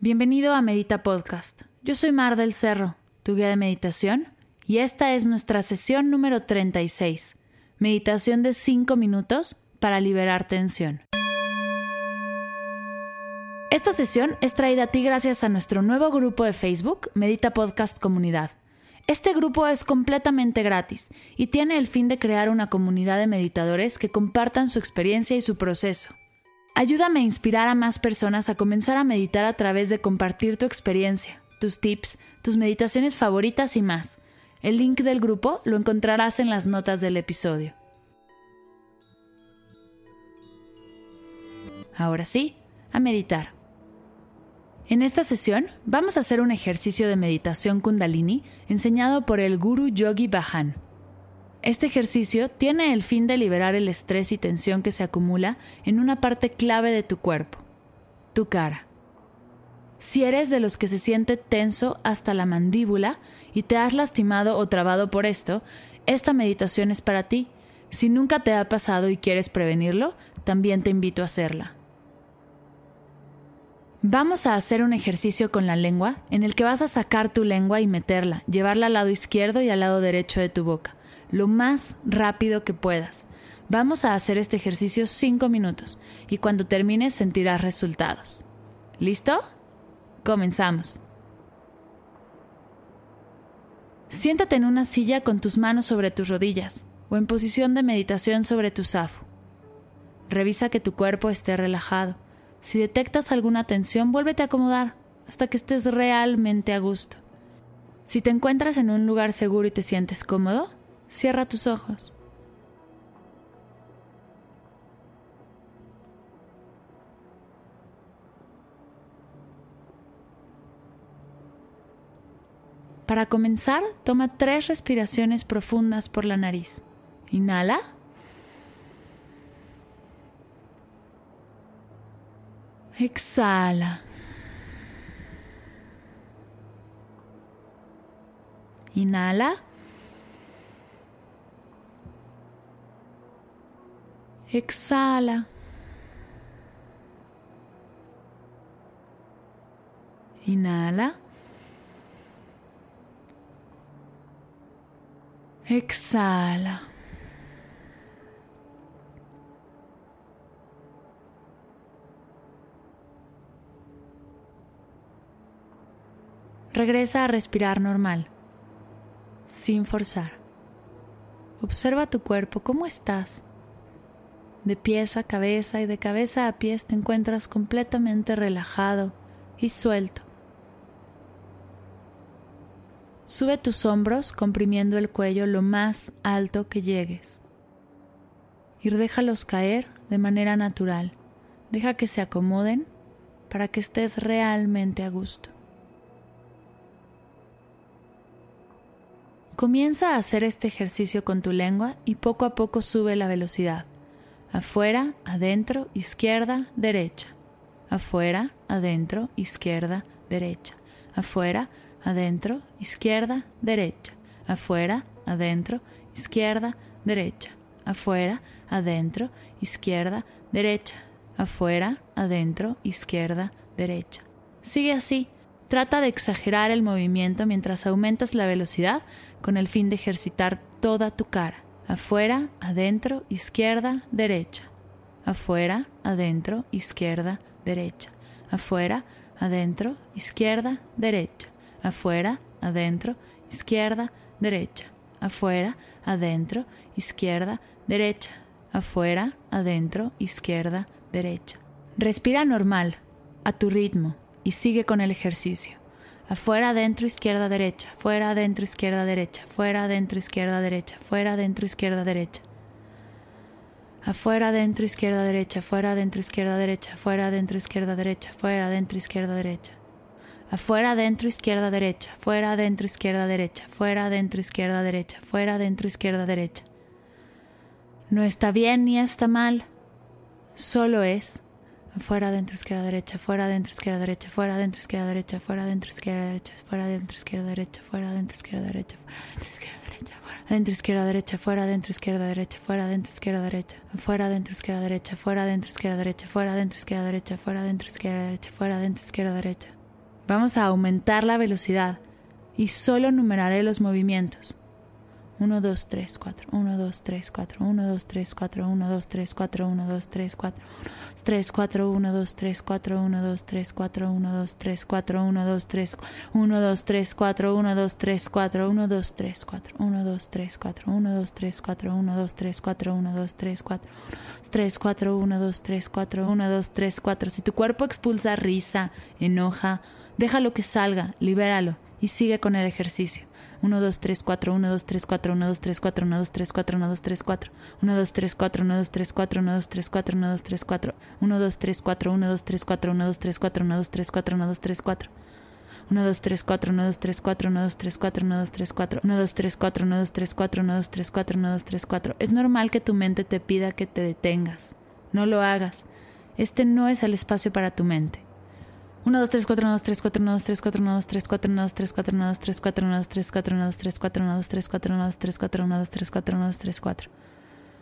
bienvenido a Medita Podcast. Yo soy Mar del Cerro, tu guía de meditación, y esta es nuestra sesión número 36. Meditación de 5 minutos para liberar tensión. Esta sesión es traída a ti gracias a nuestro nuevo grupo de Facebook, Medita Podcast Comunidad. Este grupo es completamente gratis y tiene el fin de crear una comunidad de meditadores que compartan su experiencia y su proceso. Ayúdame a inspirar a más personas a comenzar a meditar a través de compartir tu experiencia, tus tips, tus meditaciones favoritas y más. El link del grupo lo encontrarás en las notas del episodio. Ahora sí, a meditar. En esta sesión vamos a hacer un ejercicio de meditación kundalini enseñado por el guru Yogi Bhajan. Este ejercicio tiene el fin de liberar el estrés y tensión que se acumula en una parte clave de tu cuerpo, tu cara. Si eres de los que se siente tenso hasta la mandíbula y te has lastimado o trabado por esto, esta meditación es para ti. Si nunca te ha pasado y quieres prevenirlo, también te invito a hacerla. Vamos a hacer un ejercicio con la lengua en el que vas a sacar tu lengua y meterla, llevarla al lado izquierdo y al lado derecho de tu boca lo más rápido que puedas. Vamos a hacer este ejercicio 5 minutos y cuando termines sentirás resultados. ¿Listo? Comenzamos. Siéntate en una silla con tus manos sobre tus rodillas o en posición de meditación sobre tu zafu. Revisa que tu cuerpo esté relajado. Si detectas alguna tensión, vuélvete a acomodar hasta que estés realmente a gusto. Si te encuentras en un lugar seguro y te sientes cómodo, Cierra tus ojos. Para comenzar, toma tres respiraciones profundas por la nariz. Inhala. Exhala. Inhala. Exhala. Inhala. Exhala. Regresa a respirar normal, sin forzar. Observa tu cuerpo, ¿cómo estás? De pies a cabeza y de cabeza a pies te encuentras completamente relajado y suelto. Sube tus hombros comprimiendo el cuello lo más alto que llegues. Y déjalos caer de manera natural. Deja que se acomoden para que estés realmente a gusto. Comienza a hacer este ejercicio con tu lengua y poco a poco sube la velocidad afuera, adentro, izquierda, derecha, afuera, adentro, izquierda, derecha, afuera, adentro, izquierda, derecha, afuera, adentro, izquierda, derecha, afuera, adentro, izquierda, derecha, afuera, adentro, izquierda, derecha. Sigue así. Trata de exagerar el movimiento mientras aumentas la velocidad con el fin de ejercitar toda tu cara afuera, adentro, izquierda, derecha, afuera, adentro, izquierda, derecha, afuera, adentro, izquierda, derecha, afuera, adentro, izquierda, derecha, afuera, adentro, izquierda, derecha, afuera, adentro, izquierda, derecha. Respira normal, a tu ritmo, y sigue con el ejercicio afuera, adentro, izquierda, derecha, fuera, adentro, izquierda, derecha, fuera, adentro, izquierda, derecha, fuera, adentro, izquierda, derecha. Afuera, adentro, izquierda, derecha, fuera, adentro, izquierda, derecha, fuera, adentro, izquierda, derecha, fuera, adentro, izquierda, derecha. Afuera, adentro, izquierda, derecha. Fuera, adentro, izquierda, derecha. Fuera, adentro, izquierda, derecha. Fuera, adentro, izquierda, derecha. No está bien ni está mal. Solo es. Afuera, adentro, izquierda, derecha. Fuera, adentro, izquierda, derecha. Fuera, adentro, izquierda, derecha. Fuera, adentro, izquierda, derecha. Fuera, adentro, izquierda, derecha. Fuera, adentro, izquierda, derecha. Fuera, adentro, izquierda, derecha. Fuera, adentro, izquierda, derecha. Fuera, adentro, izquierda, derecha. Fuera, adentro, izquierda, derecha. Fuera, adentro, izquierda, derecha. Fuera, adentro, izquierda, derecha. Fuera, adentro, izquierda, derecha. Fuera, adentro, izquierda, derecha. Vamos a aumentar la velocidad y solo numeraré los movimientos. 1, 2, 3, 4, 1, 2, 3, 4, 1, 2, 3, 4, 1, 2, 3, 4, 1, 2, 3, 4, 3, 4, 1, 2, 3, 4, 1, 2, 3, 4, 1, 2, 3, 4, 1, 2, 3, 1, 2, 3, 4, 1, 2, 3, 4, 1, 2, 3, 4, 1, 2, 3, 4, 1, 2, 3, 4, 1, 2, 3, 4, 1, 2, 3, 4, 3, 4, 1, 2, 3, 4, 1, 2, 3, 4. Si tu cuerpo expulsa risa, enoja, Déjalo que salga, libéralo y sigue con el ejercicio. 1, 2, 3, 4, 1, 2, 3, 4, 1, 2, 3, 4, 1, 2, 3, 4, 1, 2, 3, 4, 1, 2, 3, 4, 1, 2, 3, 4, 1, 2, 3, 4, 1, 2, 3, 4, 1, 2, 3, 4, 1, 2, 3, 4, 1, 2, 3, 4, 1, 2, 3, 4, 1, 2, 3, 4. 1, 2, 3, 4, 1, 2, 3, 4, 1, 2, 3, 4, 1, 2, 3, 4, 1, 2, 3, 4, 1, 2, 3, 4, 1, 2, 3, 4, 1, 2, 3, 4. Es normal que tu mente te pida que te detengas. No lo hagas. Este no es el espacio para tu mente. 1, 2, 3, 4, 1, 2, 3, 4, 1, 2, 3, 4, 1, 2, 3, 4, 1, 2, 3, 4, 1, 2, 3, 4, 1, 2, 3, 4, 1, 2, 3, 4, 1, 2, 3, 4, 1, 2, 3, 4, 1, 2, 3, 4, 1, 2, 3, 4.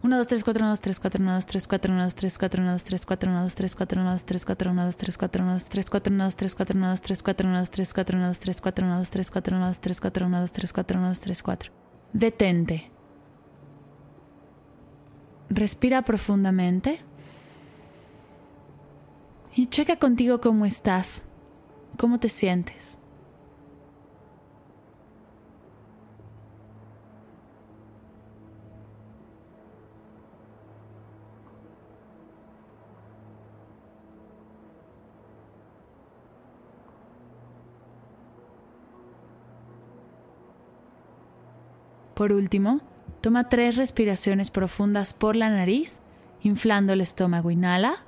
1, 2, 3, 4, 1, 2, 3, 4, 1, 2, 3, 4, 1, 2, 3, 4, 1, 2, 3, 4, 1, 2, 3, 4, 1, 2, 3, 4, 1, 2, 3, 4, 1, 2, 3, 4, 1, 2, 3, 4, 1, 2, 3, 4, 1, 2, 3, 4, 1, 2, 3, 4, 1, 2, 3, 4, 1, 2, 3, 4, 1, 2, 3, 4, 1, 2, 3, 4. Detente. Respira profundamente. Y checa contigo cómo estás. ¿Cómo te sientes? Por último, toma tres respiraciones profundas por la nariz, inflando el estómago. Inhala.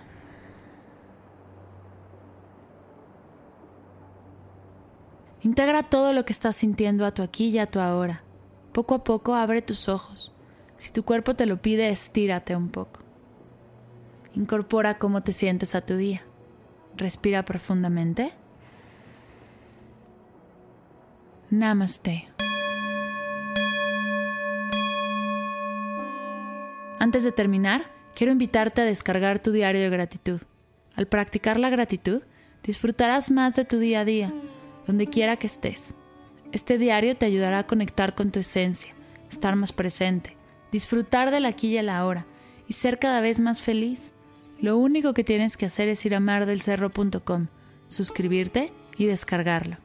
Integra todo lo que estás sintiendo a tu aquí y a tu ahora. Poco a poco abre tus ojos. Si tu cuerpo te lo pide, estírate un poco. Incorpora cómo te sientes a tu día. Respira profundamente. Namaste. Antes de terminar, quiero invitarte a descargar tu diario de gratitud. Al practicar la gratitud, disfrutarás más de tu día a día donde quiera que estés. Este diario te ayudará a conectar con tu esencia, estar más presente, disfrutar del aquí y el ahora y ser cada vez más feliz. Lo único que tienes que hacer es ir a mardelcerro.com, suscribirte y descargarlo.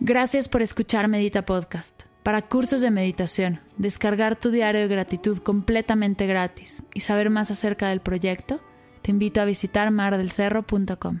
Gracias por escuchar Medita Podcast. Para cursos de meditación, descargar tu diario de gratitud completamente gratis y saber más acerca del proyecto, te invito a visitar mardelcerro.com.